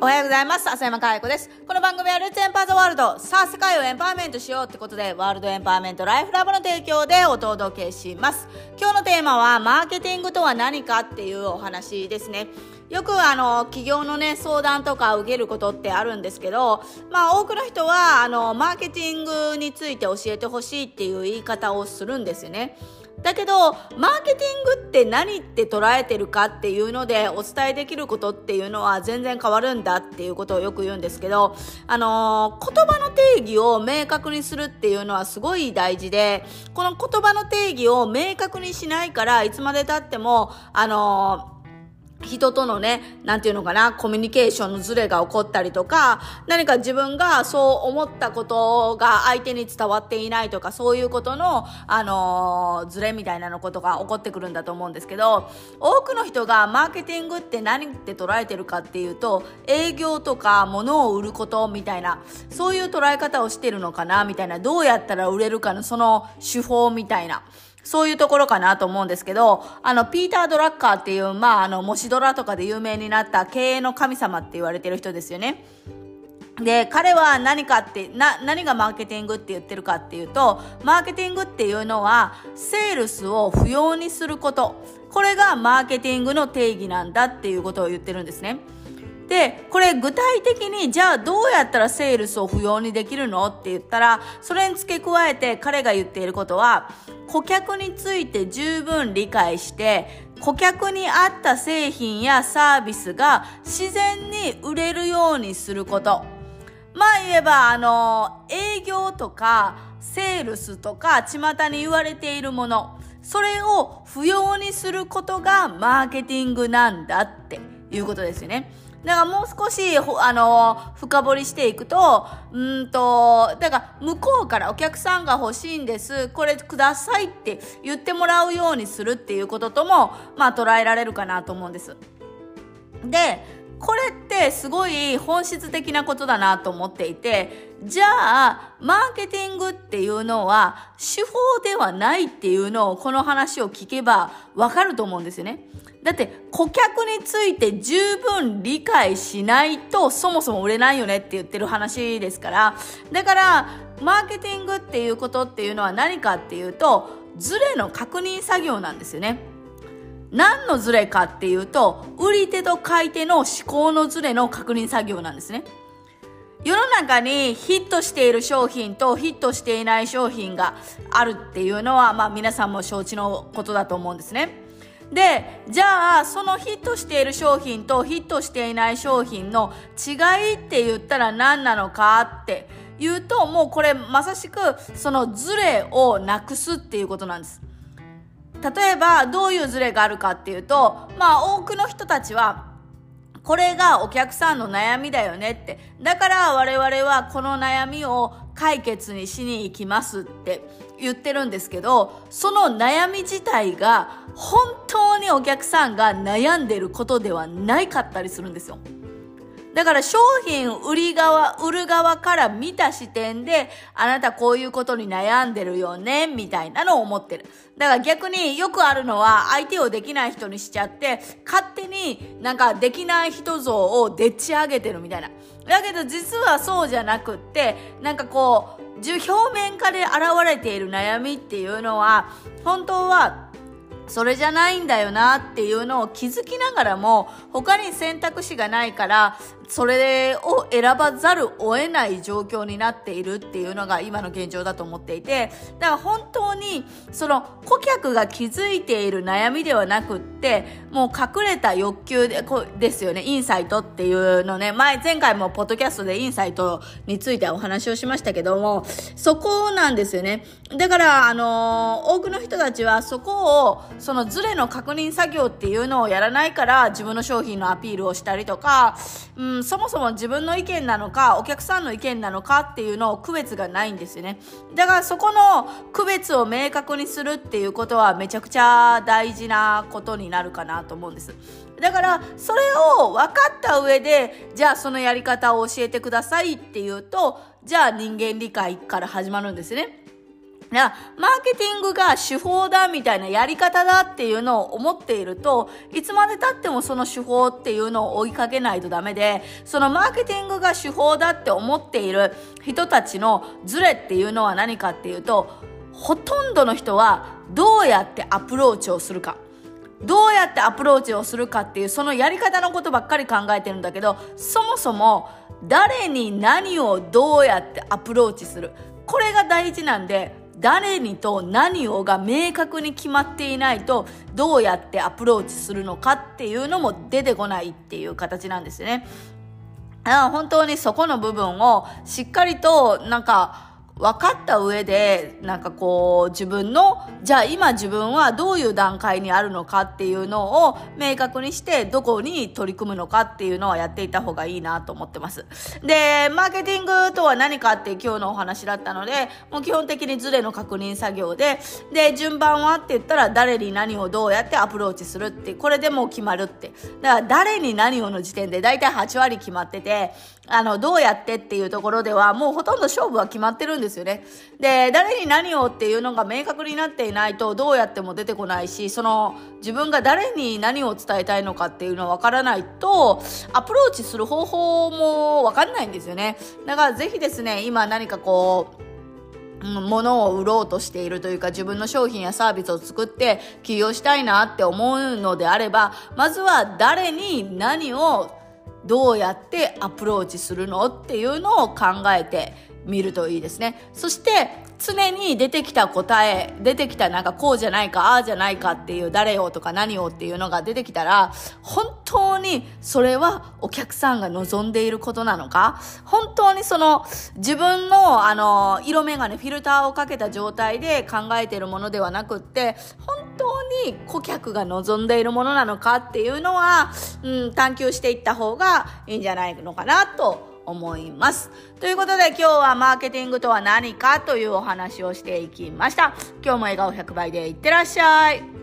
おはようございます。浅山佳代子です。この番組はルーツエンパーザワールド。さあ、世界をエンパワーメントしようってことで、ワールドエンパワーメントライフラブの提供でお届けします。今日のテーマは、マーケティングとは何かっていうお話ですね。よくあの、企業のね、相談とか受けることってあるんですけど、まあ多くの人は、あの、マーケティングについて教えてほしいっていう言い方をするんですよね。だけど、マーケティングって何って捉えてるかっていうのでお伝えできることっていうのは全然変わるんだっていうことをよく言うんですけど、あのー、言葉の定義を明確にするっていうのはすごい大事で、この言葉の定義を明確にしないからいつまで経っても、あのー人とのね、なんていうのかな、コミュニケーションのズレが起こったりとか、何か自分がそう思ったことが相手に伝わっていないとか、そういうことの、あのー、ズレみたいなのことが起こってくるんだと思うんですけど、多くの人がマーケティングって何って捉えてるかっていうと、営業とか物を売ることみたいな、そういう捉え方をしてるのかな、みたいな、どうやったら売れるかのその手法みたいな。そういうところかなと思うんですけど、あの、ピーター・ドラッカーっていう、まあ、あの、模試ドラとかで有名になった経営の神様って言われてる人ですよね。で、彼は何かって、な、何がマーケティングって言ってるかっていうと、マーケティングっていうのは、セールスを不要にすること。これがマーケティングの定義なんだっていうことを言ってるんですね。で、これ具体的に、じゃあどうやったらセールスを不要にできるのって言ったら、それに付け加えて彼が言っていることは、顧客について十分理解して、顧客に合った製品やサービスが自然に売れるようにすること。まあ言えば、あの、営業とか、セールスとか、巷に言われているもの、それを不要にすることがマーケティングなんだっていうことですよね。だからもう少し、あの、深掘りしていくと、うんと、だから向こうからお客さんが欲しいんです、これくださいって言ってもらうようにするっていうこととも、まあ捉えられるかなと思うんです。で、これってすごい本質的なことだなと思っていて、じゃあ、マーケティングっていうのは手法ではないっていうのをこの話を聞けばわかると思うんですよね。だって顧客について十分理解しないとそもそも売れないよねって言ってる話ですから、だからマーケティングっていうことっていうのは何かっていうと、ズレの確認作業なんですよね。何のズレかっていうと、売り手と買い手の思考のズレの確認作業なんですね。世の中にヒットしている商品とヒットしていない商品があるっていうのは、まあ皆さんも承知のことだと思うんですね。で、じゃあ、そのヒットしている商品とヒットしていない商品の違いって言ったら何なのかって言うと、もうこれまさしくそのズレをなくすっていうことなんです。例えば、どういうズレがあるかっていうと、まあ多くの人たちは、これがお客さんの悩みだよねって。だから我々はこの悩みを解決にしに行きますって言ってるんですけど、その悩み自体が本当にお客さんが悩んでることではないかったりするんですよ。だから商品売り側、売る側から見た視点で、あなたこういうことに悩んでるよね、みたいなのを思ってる。だから逆によくあるのは、相手をできない人にしちゃって、勝手になんかできない人像をでっち上げてるみたいな。だけど実はそうじゃなくって、なんかこう、表面化で現れている悩みっていうのは、本当はそれじゃないんだよなっていうのを気づきながらも他に選択肢がないからそれを選ばざるを得ない状況になっているっていうのが今の現状だと思っていてだから本当にその顧客が気づいている悩みではなくってもう隠れた欲求でこですよね。インサイトっていうのね。前前回もポッドキャストでインサイトについてお話をしましたけどもそこなんですよね。だからあのー、多くの人たちはそこをそのズレの確認作業っていうのをやらないから自分の商品のアピールをしたりとか、うん、そもそも自分の意見なのかお客さんの意見なのかっていうのを区別がないんですよね。だからそこの区別を明確にするっていうことはめちゃくちゃ大事なことになるかなと思うんです。だからそれを分かった上でじゃあそのやり方を教えてくださいっていうとじゃあ人間理解から始まるんですね。マーケティングが手法だみたいなやり方だっていうのを思っていると、いつまで経ってもその手法っていうのを追いかけないとダメで、そのマーケティングが手法だって思っている人たちのズレっていうのは何かっていうと、ほとんどの人はどうやってアプローチをするか。どうやってアプローチをするかっていうそのやり方のことばっかり考えてるんだけど、そもそも誰に何をどうやってアプローチする。これが大事なんで、誰にと何をが明確に決まっていないとどうやってアプローチするのかっていうのも出てこないっていう形なんですよね。本当にそこの部分をしっかりとなんか分かった上で、なんかこう、自分の、じゃあ今自分はどういう段階にあるのかっていうのを明確にして、どこに取り組むのかっていうのはやっていた方がいいなと思ってます。で、マーケティングとは何かって今日のお話だったので、もう基本的にズレの確認作業で、で、順番はって言ったら誰に何をどうやってアプローチするって、これでもう決まるって。だから誰に何をの時点で大体8割決まってて、あの、どうやってっていうところではもうほとんど勝負は決まってるんですよね。で、誰に何をっていうのが明確になっていないとどうやっても出てこないし、その自分が誰に何を伝えたいのかっていうのはわからないと、アプローチする方法もわかんないんですよね。だからぜひですね、今何かこう、物を売ろうとしているというか自分の商品やサービスを作って起業したいなって思うのであればまずは誰に何をどうやってアプローチするのっていうのを考えて見るといいですね。そして常に出てきた答え、出てきたなんかこうじゃないか、ああじゃないかっていう誰をとか何をっていうのが出てきたら、本当にそれはお客さんが望んでいることなのか？本当にその自分のあの色眼鏡、フィルターをかけた状態で考えているものではなくって、本当に顧客が望んでいるものなのかっていうのは、うん、探求していった方がいいんじゃないのかなと思います。ということで今日はマーケティングとは何かというお話をしていきました。今日も笑顔100倍でいってらっしゃい。